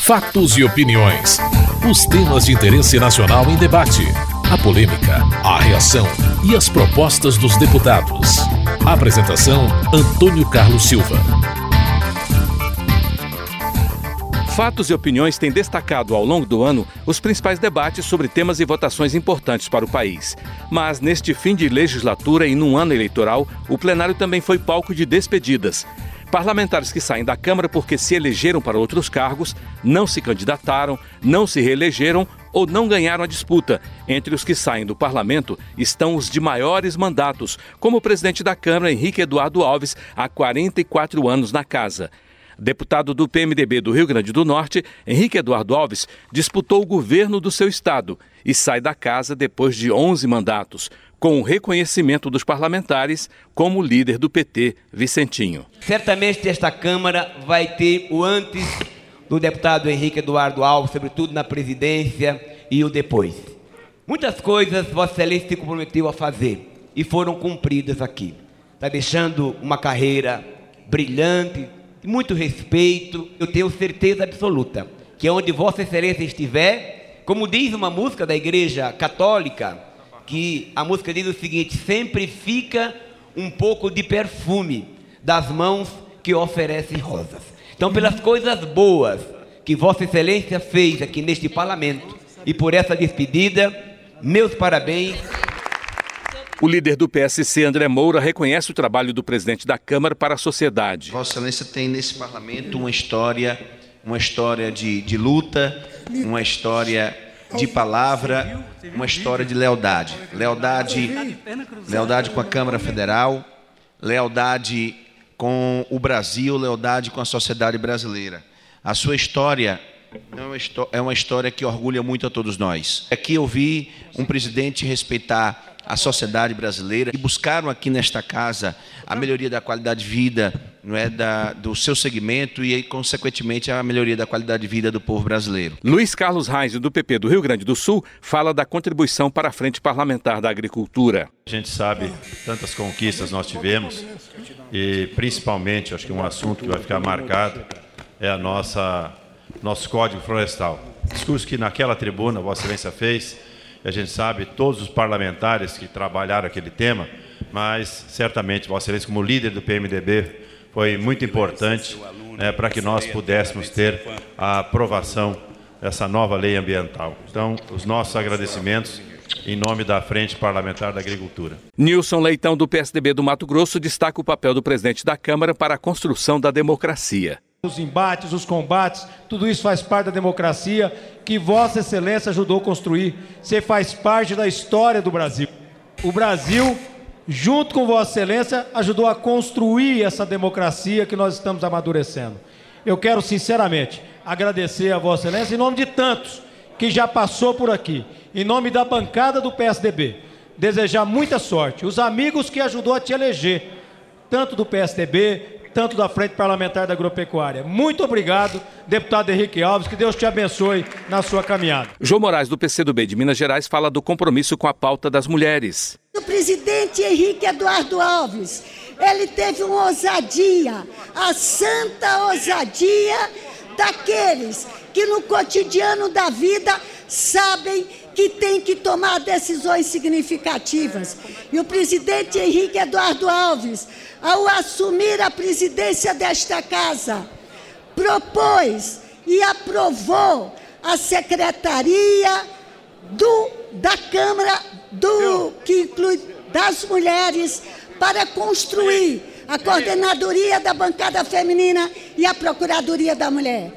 Fatos e opiniões. Os temas de interesse nacional em debate. A polêmica, a reação e as propostas dos deputados. Apresentação: Antônio Carlos Silva. Fatos e opiniões têm destacado ao longo do ano os principais debates sobre temas e votações importantes para o país. Mas neste fim de legislatura e num ano eleitoral, o plenário também foi palco de despedidas. Parlamentares que saem da Câmara porque se elegeram para outros cargos, não se candidataram, não se reelegeram ou não ganharam a disputa. Entre os que saem do parlamento estão os de maiores mandatos, como o presidente da Câmara, Henrique Eduardo Alves, há 44 anos na casa. Deputado do PMDB do Rio Grande do Norte, Henrique Eduardo Alves disputou o governo do seu estado e sai da casa depois de 11 mandatos, com o reconhecimento dos parlamentares como líder do PT, Vicentinho. Certamente esta Câmara vai ter o antes do deputado Henrique Eduardo Alves, sobretudo na presidência e o depois. Muitas coisas Vossa Excelência se comprometeu a fazer e foram cumpridas aqui. Está deixando uma carreira brilhante, muito respeito, eu tenho certeza absoluta que onde Vossa Excelência estiver, como diz uma música da Igreja Católica, que a música diz o seguinte: sempre fica um pouco de perfume das mãos que oferecem rosas. Então, pelas coisas boas que Vossa Excelência fez aqui neste parlamento e por essa despedida, meus parabéns. O líder do PSC, André Moura, reconhece o trabalho do presidente da Câmara para a sociedade. Vossa Excelência tem nesse parlamento uma história, uma história de, de luta, uma história de palavra, uma história de lealdade. Lealdade, lealdade com a Câmara Federal, lealdade com o Brasil, lealdade com a sociedade brasileira. A sua história é uma história que orgulha muito a todos nós. Aqui eu vi um presidente respeitar a sociedade brasileira e buscaram aqui nesta casa a melhoria da qualidade de vida não é, da, do seu segmento e, consequentemente, a melhoria da qualidade de vida do povo brasileiro. Luiz Carlos Reis, do PP do Rio Grande do Sul, fala da contribuição para a Frente Parlamentar da Agricultura. A gente sabe tantas conquistas nós tivemos e, principalmente, acho que um assunto que vai ficar marcado é a nossa nosso Código Florestal. Discurso que naquela tribuna Vossa Excelência fez a gente sabe todos os parlamentares que trabalharam aquele tema, mas certamente Vossa Excelência, como líder do PMDB, foi muito importante né, para que nós pudéssemos ter a aprovação dessa nova lei ambiental. Então, os nossos agradecimentos em nome da Frente Parlamentar da Agricultura. Nilson Leitão, do PSDB do Mato Grosso, destaca o papel do presidente da Câmara para a construção da democracia. Os embates, os combates, tudo isso faz parte da democracia que Vossa Excelência ajudou a construir. Você faz parte da história do Brasil. O Brasil, junto com Vossa Excelência, ajudou a construir essa democracia que nós estamos amadurecendo. Eu quero, sinceramente, agradecer a Vossa Excelência em nome de tantos que já passou por aqui, em nome da bancada do PSDB, desejar muita sorte. Os amigos que ajudou a te eleger, tanto do PSDB, tanto da Frente Parlamentar da Agropecuária. Muito obrigado, deputado Henrique Alves, que Deus te abençoe na sua caminhada. João Moraes, do PCdoB de Minas Gerais, fala do compromisso com a pauta das mulheres. O presidente Henrique Eduardo Alves, ele teve uma ousadia, a santa ousadia daqueles que no cotidiano da vida sabem que tem que tomar decisões significativas. E o presidente Henrique Eduardo Alves, ao assumir a presidência desta casa, propôs e aprovou a secretaria do, da Câmara do que inclui das mulheres para construir a coordenadoria da bancada feminina e a procuradoria da mulher.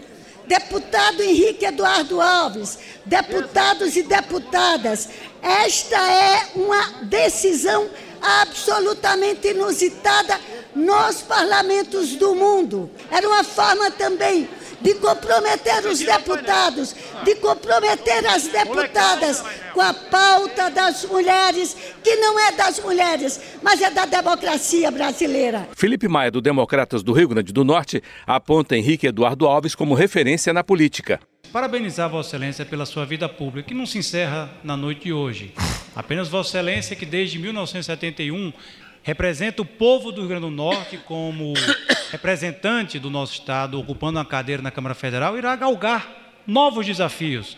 Deputado Henrique Eduardo Alves, deputados e deputadas, esta é uma decisão absolutamente inusitada nos parlamentos do mundo. Era uma forma também de comprometer os deputados, de comprometer as deputadas com a pauta das mulheres, que não é das mulheres, mas é da democracia brasileira. Felipe Maia, do Democratas do Rio Grande do Norte, aponta Henrique Eduardo Alves como referência na política. Parabenizar Vossa Excelência pela sua vida pública, que não se encerra na noite de hoje. Apenas Vossa Excelência, que desde 1971 representa o povo do Rio Grande do Norte como representante do nosso Estado ocupando uma cadeira na Câmara Federal irá galgar novos desafios.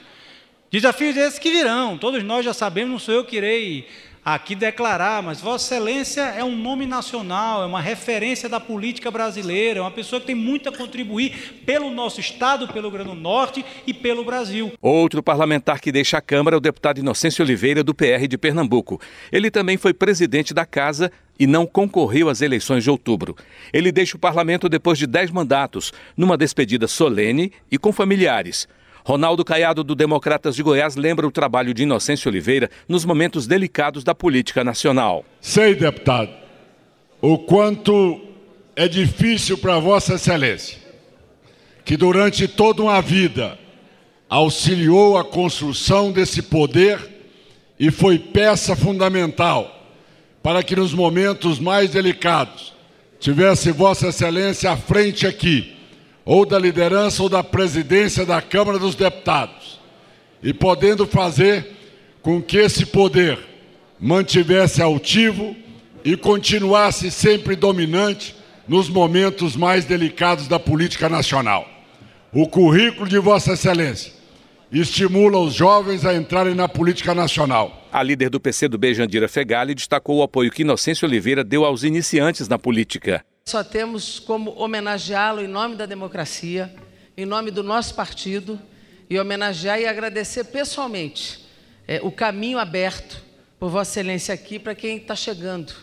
Desafios esses que virão, todos nós já sabemos, não sou eu que irei aqui declarar, mas Vossa Excelência é um nome nacional, é uma referência da política brasileira, é uma pessoa que tem muito a contribuir pelo nosso Estado, pelo Grande Norte e pelo Brasil. Outro parlamentar que deixa a Câmara é o deputado Inocêncio Oliveira, do PR de Pernambuco. Ele também foi presidente da Casa e não concorreu às eleições de outubro. Ele deixa o parlamento depois de dez mandatos, numa despedida solene e com familiares. Ronaldo Caiado, do Democratas de Goiás, lembra o trabalho de Inocêncio Oliveira nos momentos delicados da política nacional. Sei, deputado, o quanto é difícil para Vossa Excelência, que durante toda uma vida auxiliou a construção desse poder e foi peça fundamental para que nos momentos mais delicados tivesse Vossa Excelência à frente aqui ou da liderança ou da presidência da Câmara dos Deputados, e podendo fazer com que esse poder mantivesse altivo e continuasse sempre dominante nos momentos mais delicados da política nacional. O currículo de Vossa Excelência estimula os jovens a entrarem na política nacional. A líder do PCdoB, Jandira Fegali, destacou o apoio que Inocêncio Oliveira deu aos iniciantes na política. Só temos como homenageá-lo em nome da democracia, em nome do nosso partido, e homenagear e agradecer pessoalmente é, o caminho aberto por Vossa Excelência aqui para quem está chegando,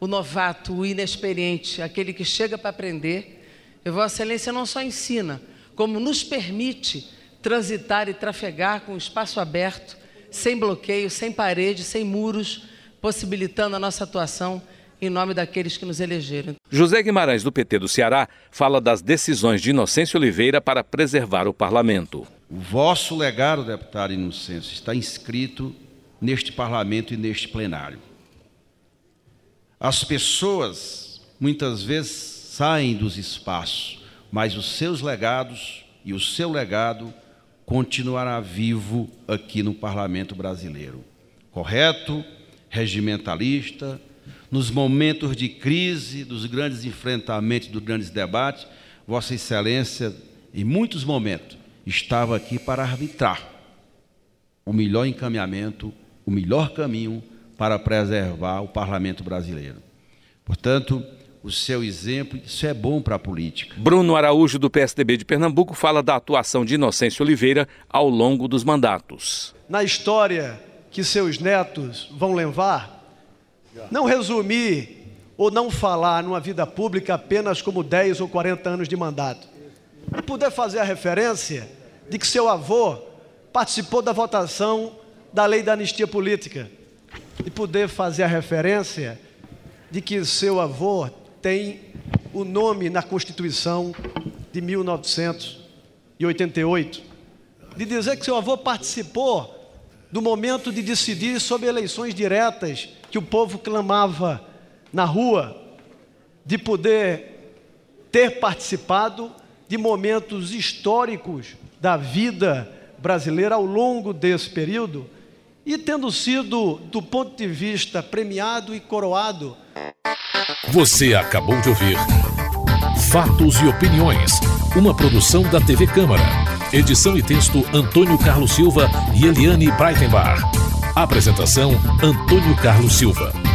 o novato, o inexperiente, aquele que chega para aprender. E Vossa Excelência não só ensina, como nos permite transitar e trafegar com o espaço aberto, sem bloqueio, sem parede, sem muros, possibilitando a nossa atuação em nome daqueles que nos elegeram. José Guimarães, do PT do Ceará, fala das decisões de Inocêncio Oliveira para preservar o parlamento. O vosso legado, deputado Inocêncio, está inscrito neste parlamento e neste plenário. As pessoas muitas vezes saem dos espaços, mas os seus legados e o seu legado continuará vivo aqui no parlamento brasileiro. Correto, regimentalista, nos momentos de crise, dos grandes enfrentamentos, dos grandes debates, Vossa Excelência, em muitos momentos, estava aqui para arbitrar o melhor encaminhamento, o melhor caminho para preservar o parlamento brasileiro. Portanto, o seu exemplo, isso é bom para a política. Bruno Araújo, do PSDB de Pernambuco, fala da atuação de Inocêncio Oliveira ao longo dos mandatos. Na história que seus netos vão levar, não resumir ou não falar numa vida pública apenas como 10 ou 40 anos de mandato. E poder fazer a referência de que seu avô participou da votação da lei da anistia política. E poder fazer a referência de que seu avô tem o nome na Constituição de 1988. De dizer que seu avô participou do momento de decidir sobre eleições diretas que o povo clamava na rua, de poder ter participado de momentos históricos da vida brasileira ao longo desse período e tendo sido, do ponto de vista premiado e coroado. Você acabou de ouvir Fatos e Opiniões, uma produção da TV Câmara. Edição e texto Antônio Carlos Silva e Eliane Breitenbach. Apresentação: Antônio Carlos Silva.